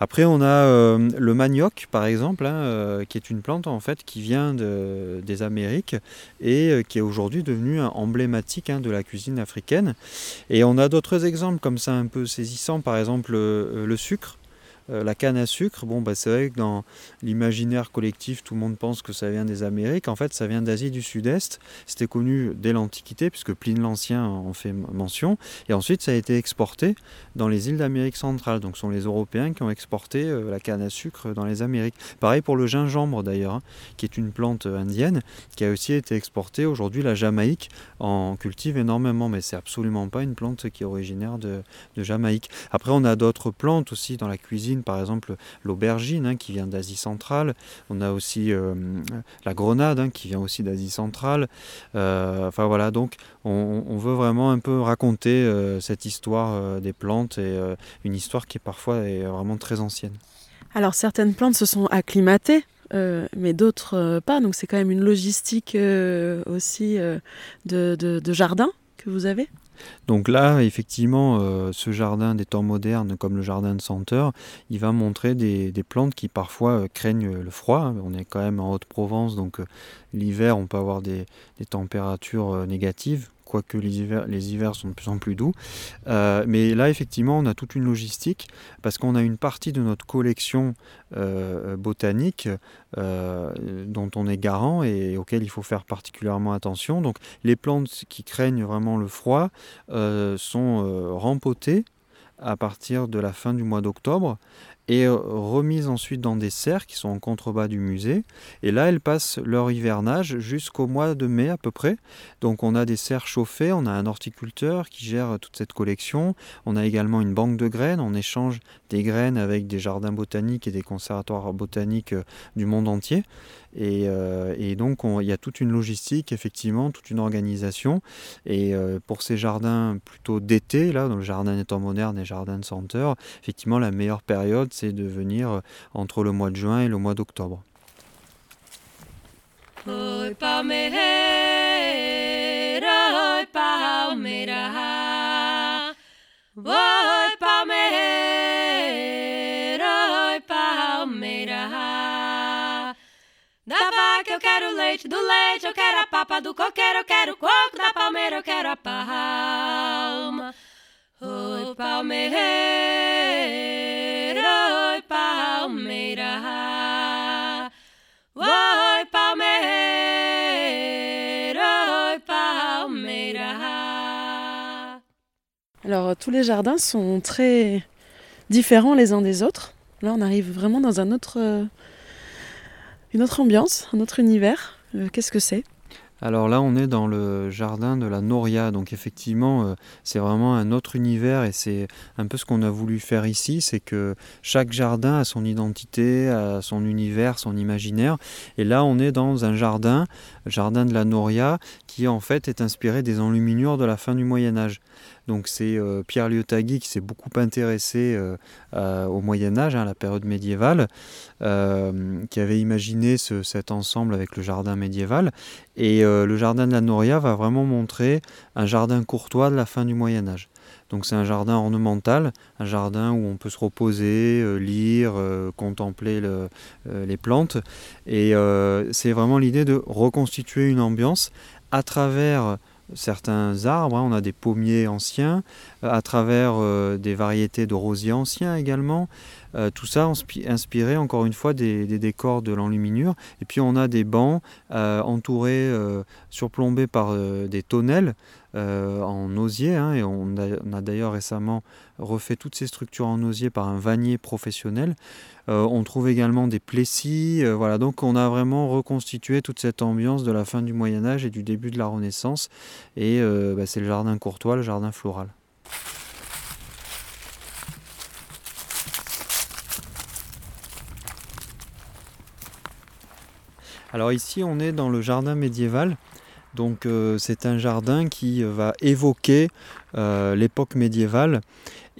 Après, on a euh, le manioc, par exemple, hein, euh, qui est une plante en fait qui vient des Amériques et qui est aujourd'hui devenue emblématique hein, de la cuisine africaine. Et on a d'autres exemples comme ça un peu saisissants, par exemple le sucre. Euh, la canne à sucre, bon, bah, c'est vrai que dans l'imaginaire collectif, tout le monde pense que ça vient des Amériques. En fait, ça vient d'Asie du Sud-Est. C'était connu dès l'Antiquité, puisque Pline l'Ancien en fait mention. Et ensuite, ça a été exporté dans les îles d'Amérique centrale. Donc, ce sont les Européens qui ont exporté euh, la canne à sucre dans les Amériques. Pareil pour le gingembre, d'ailleurs, hein, qui est une plante indienne, qui a aussi été exportée. Aujourd'hui, la Jamaïque en cultive énormément, mais c'est absolument pas une plante qui est originaire de Jamaïque. Après, on a d'autres plantes aussi dans la cuisine par exemple l'aubergine hein, qui vient d'Asie centrale. On a aussi euh, la grenade hein, qui vient aussi d'Asie centrale. Euh, enfin voilà, donc on, veut vraiment un peu raconter euh, cette histoire des plantes et une histoire qui parfois est vraiment très ancienne.
Alors certaines plantes se sont acclimatées mais d'autres pas. Donc c'est quand même une logistique aussi de, de, jardin que vous avez?
Donc là, effectivement, euh, ce jardin des temps modernes, comme le jardin de Senteur, il va montrer des, plantes qui parfois euh, craignent le froid. On est quand même en Haute-Provence, donc euh, l'hiver, on peut avoir des, températures négatives, quoique les hivers, les sont de plus en plus doux. Euh, mais là, effectivement, on a toute une logistique, parce qu'on a une partie de notre collection euh, botanique euh, dont on est garant et auquel il faut faire particulièrement attention. Donc les plantes qui craignent vraiment le froid sont rempotées à partir de la fin du mois d'octobre et euh, remises ensuite dans des serres qui sont en contrebas du musée. Et là, elles passent leur hivernage jusqu'au mois de mai à peu près. Donc on a des serres chauffées, on a un horticulteur qui gère toute cette collection. On a également une banque de graines, on échange des graines avec des jardins botaniques et des conservatoires botaniques euh, du monde entier. Et, euh, donc on- il y a toute une logistique, effectivement, toute une organisation. Et euh, pour ces jardins plutôt d'été, là, dans le jardin des temps modernes et jardin de senteur, effectivement, la meilleure période, c'est de venir entre le mois de juin et le mois d'octobre.
Da vaca eu quero leite, do leite eu quero a papa, do coqueiro eu quero o coco, da palmeira eu quero a palma. Oi palmeira, oi palmeira. Oi palmeira, oi palmeira.
Alors, euh, tous les jardins sont très différents les uns des autres. Là, on arrive vraiment dans un autre, euh, une autre ambiance, un autre univers. Euh, Qu'est-ce que c'est?
Alors là, on est dans le jardin de la Noria, donc effectivement, euh, c'est vraiment un autre univers et c'est un peu ce qu'on a voulu faire ici, c'est que chaque jardin a son identité, a son univers, son imaginaire. Et là, on est dans un jardin, le jardin de la Noria, qui en fait est inspiré des enluminures de la fin du Moyen Âge. Donc c'est euh, Pierre Liotagui qui s'est beaucoup intéressé euh, au Moyen Âge, hein, à la période médiévale, euh, qui avait imaginé ce- cet ensemble avec le jardin médiéval. Et le jardin de la Noria va vraiment montrer un jardin courtois de la fin du Moyen Âge. Donc c'est un jardin ornemental, un jardin où on peut se reposer, lire, contempler le- les plantes. Et c'est vraiment l'idée de reconstituer une ambiance à travers certains arbres. hein. On a des pommiers anciens, euh, à travers euh, des variétés de rosiers anciens également. Euh, tout ça inspi- inspiré encore une fois des, décors de l'enluminure. Et puis on a des bancs entourés, surplombés par des tonnelles euh, en osier. hein, et on a, d'ailleurs récemment refait toutes ces structures en osier par un vannier professionnel. Euh, on trouve également des plessis. euh, voilà, donc on a vraiment reconstitué toute cette ambiance de la fin du Moyen Âge et du début de la Renaissance. Et bah, c'est le jardin courtois, le jardin floral. Alors ici, on est dans le jardin médiéval. Donc euh, c'est un jardin qui va évoquer euh, l'époque médiévale.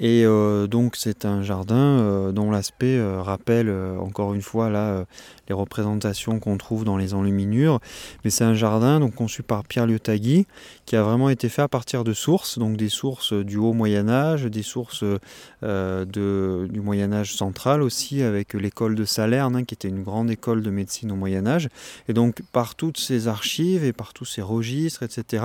Et euh, donc c'est un jardin euh, dont l'aspect euh, rappelle encore une fois là les représentations qu'on trouve dans les enluminures. Mais c'est un jardin donc conçu par Pierre Liotagui qui a vraiment été fait à partir de sources, donc des sources du haut Moyen Âge, des sources de, du Moyen Âge central aussi avec l'école de Salerne hein, qui était une grande école de médecine au Moyen Âge. Et donc par toutes ces archives et par tous ces registres, etc.,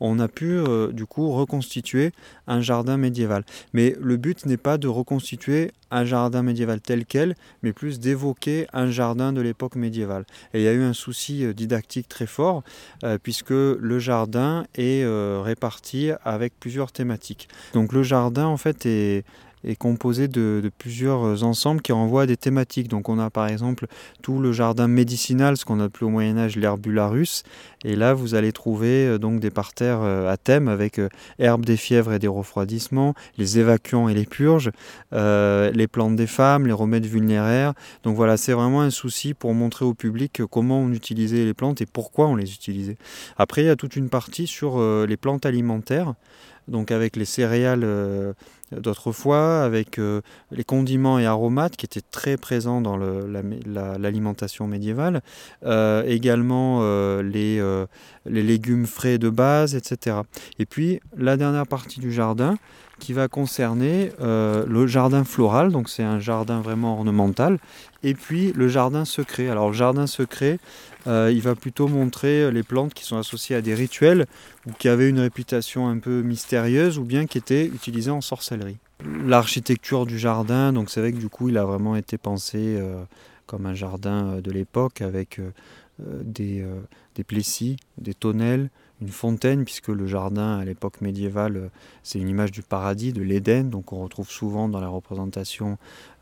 on a pu du coup reconstituer un jardin médiéval. Mais le but n'est pas de reconstituer un jardin médiéval tel quel, mais plus d'évoquer un jardin de l'époque médiévale. Il y a eu un souci euh, didactique très fort, euh, puisque le jardin est euh, réparti avec plusieurs thématiques. Donc le jardin, en fait, est est composé de, de plusieurs ensembles qui renvoient à des thématiques. Donc on a par exemple tout le jardin médicinal, ce qu'on appelait au Moyen Âge l'herbularus, et là vous allez trouver euh, donc des parterres euh, à thème avec euh, herbes des fièvres et des refroidissements, les évacuants et les purges, les plantes des femmes, les remèdes vulnéraires. Donc voilà, c'est vraiment un souci pour montrer au public comment on utilisait les plantes et pourquoi on les utilisait. Après, il y a toute une partie sur les plantes alimentaires. donc avec les céréales d'autrefois, avec les condiments et aromates qui étaient très présents dans l'alimentation médiévale, également les, euh, les légumes frais de base, etc. Et puis la dernière partie du jardin qui va concerner euh, le jardin floral, donc c'est un jardin vraiment ornemental, et puis le jardin secret. Alors le jardin secret, euh, il va plutôt montrer les plantes qui sont associées à des rituels ou qui avaient une réputation un peu mystérieuse ou bien qui étaient utilisées en sorcellerie. L'architecture du jardin, donc c'est vrai que du coup il a vraiment été pensé comme un jardin de l'époque avec des, euh, des plessis, des tonnelles, une fontaine, puisque le jardin à l'époque médiévale, euh, c'est une image du paradis, de l'Éden, donc on retrouve souvent dans la représentation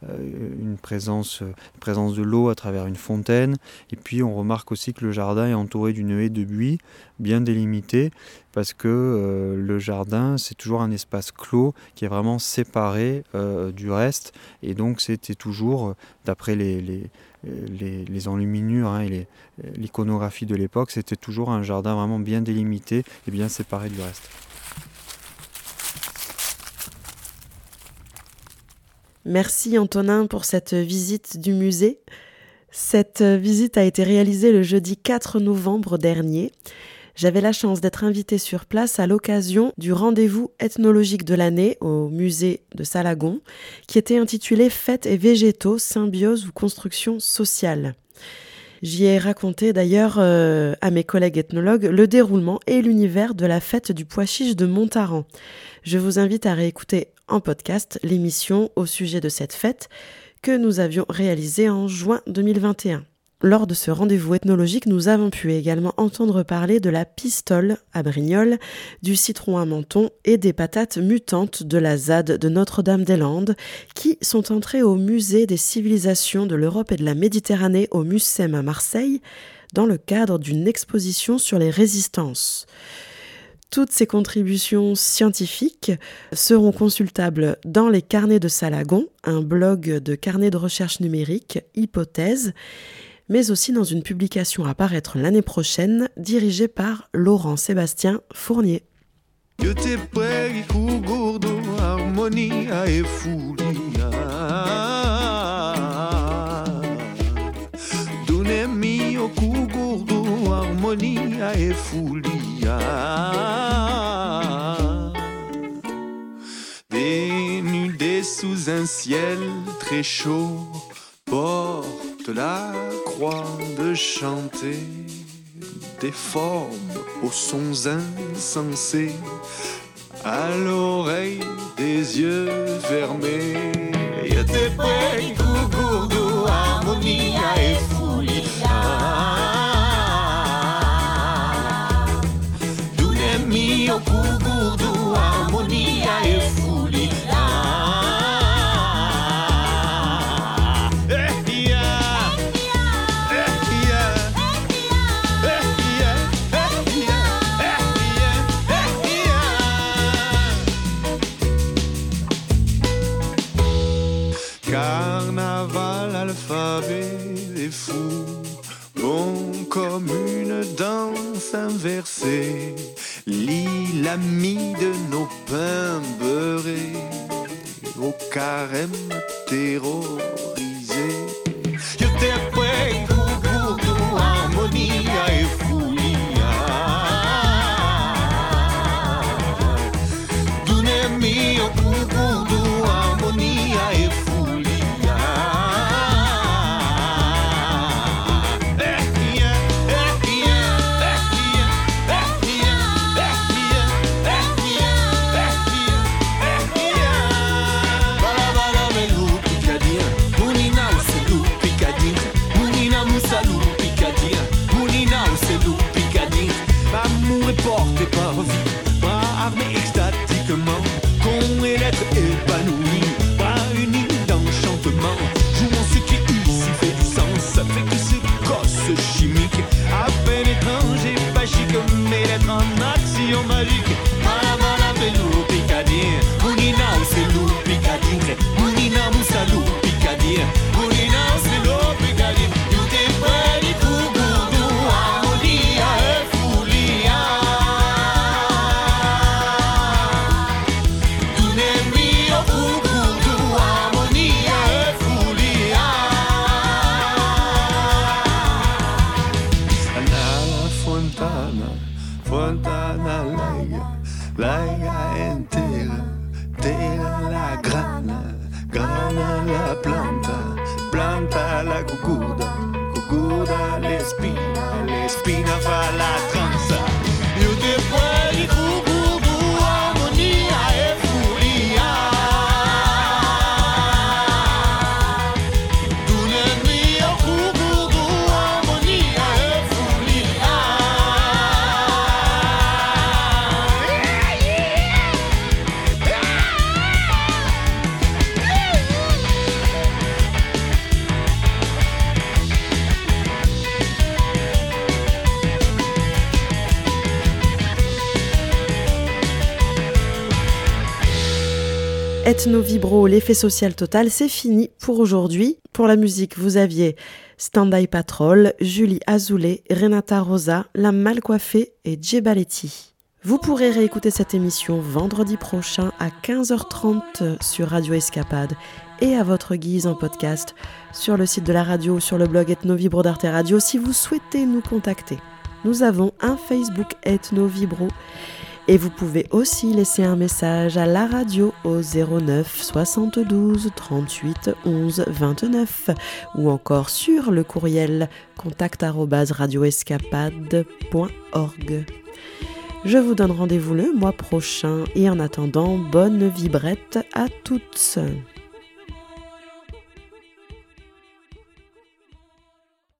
euh, une, présence, euh, présence de l'eau à travers une fontaine. Et puis on remarque aussi que le jardin est entouré d'une haie de buis bien délimitée, parce que euh, le jardin, c'est toujours un espace clos qui est vraiment séparé euh, du reste, et donc c'était toujours, euh, d'après les, les, les enluminures hein, et les- l'iconographie de l'époque, c'était toujours un jardin vraiment bien délimité et bien séparé du reste.
Merci Antonin pour cette visite du musée. Cette visite a été réalisée le jeudi 4 novembre dernier. J'avais la chance d'être invitée sur place à l'occasion du rendez-vous ethnologique de l'année au musée de Salagon, qui était intitulé Fêtes et végétaux, symbiose ou construction sociale. J'y ai raconté d'ailleurs euh, à mes collègues ethnologues le déroulement et l'univers de la fête du pois chiche de Montaran. Je vous invite à réécouter en podcast l'émission au sujet de cette fête que nous avions réalisée en juin 2021. Lors de ce rendez-vous ethnologique, nous avons pu également entendre parler de la pistole à Brignoles, du citron à menton et des patates mutantes de la ZAD de Notre-Dame-des-Landes, qui sont entrées au musée des civilisations de l'Europe et de la Méditerranée au Mucem à Marseille, dans le cadre d'une exposition sur les résistances. Toutes ces contributions scientifiques seront consultables dans les carnets de Salagon, un blog de carnet de recherche numérique, Hypothèse, mais aussi dans une publication à paraître l'année prochaine, dirigée par Laurent Sébastien Fournier.
Sous un ciel très chaud, porte la croix de chanter des formes aux sons insensés, à l'oreille des yeux fermés. Yo te prego, gordo, harmonia e folia. Dune mio Fontana lägga, lägga en till Tira la grana, grana la planta Planta la cucuda, cucuda l'espina L'espina fa la
Ethno Vibro, l'effet social total, c'est fini pour aujourd'hui. Pour la musique, vous aviez Stand-By Patrol, Julie Azoulay, Renata Rosa, La Malcoiffée et Djebaletti. Vous pourrez réécouter cette émission vendredi prochain à 15h30 sur Radio Escapade et à votre guise en podcast sur le site de la radio sur le blog Ethno Vibro d'Arte Radio si vous souhaitez nous contacter. Nous avons un Facebook Ethno Vibro et vous pouvez aussi laisser un message à la radio au 09 72 38 11 29 ou encore sur le courriel contact@radioescapade.org. Je vous donne rendez-vous le mois prochain et en attendant, bonne vibrette à toutes.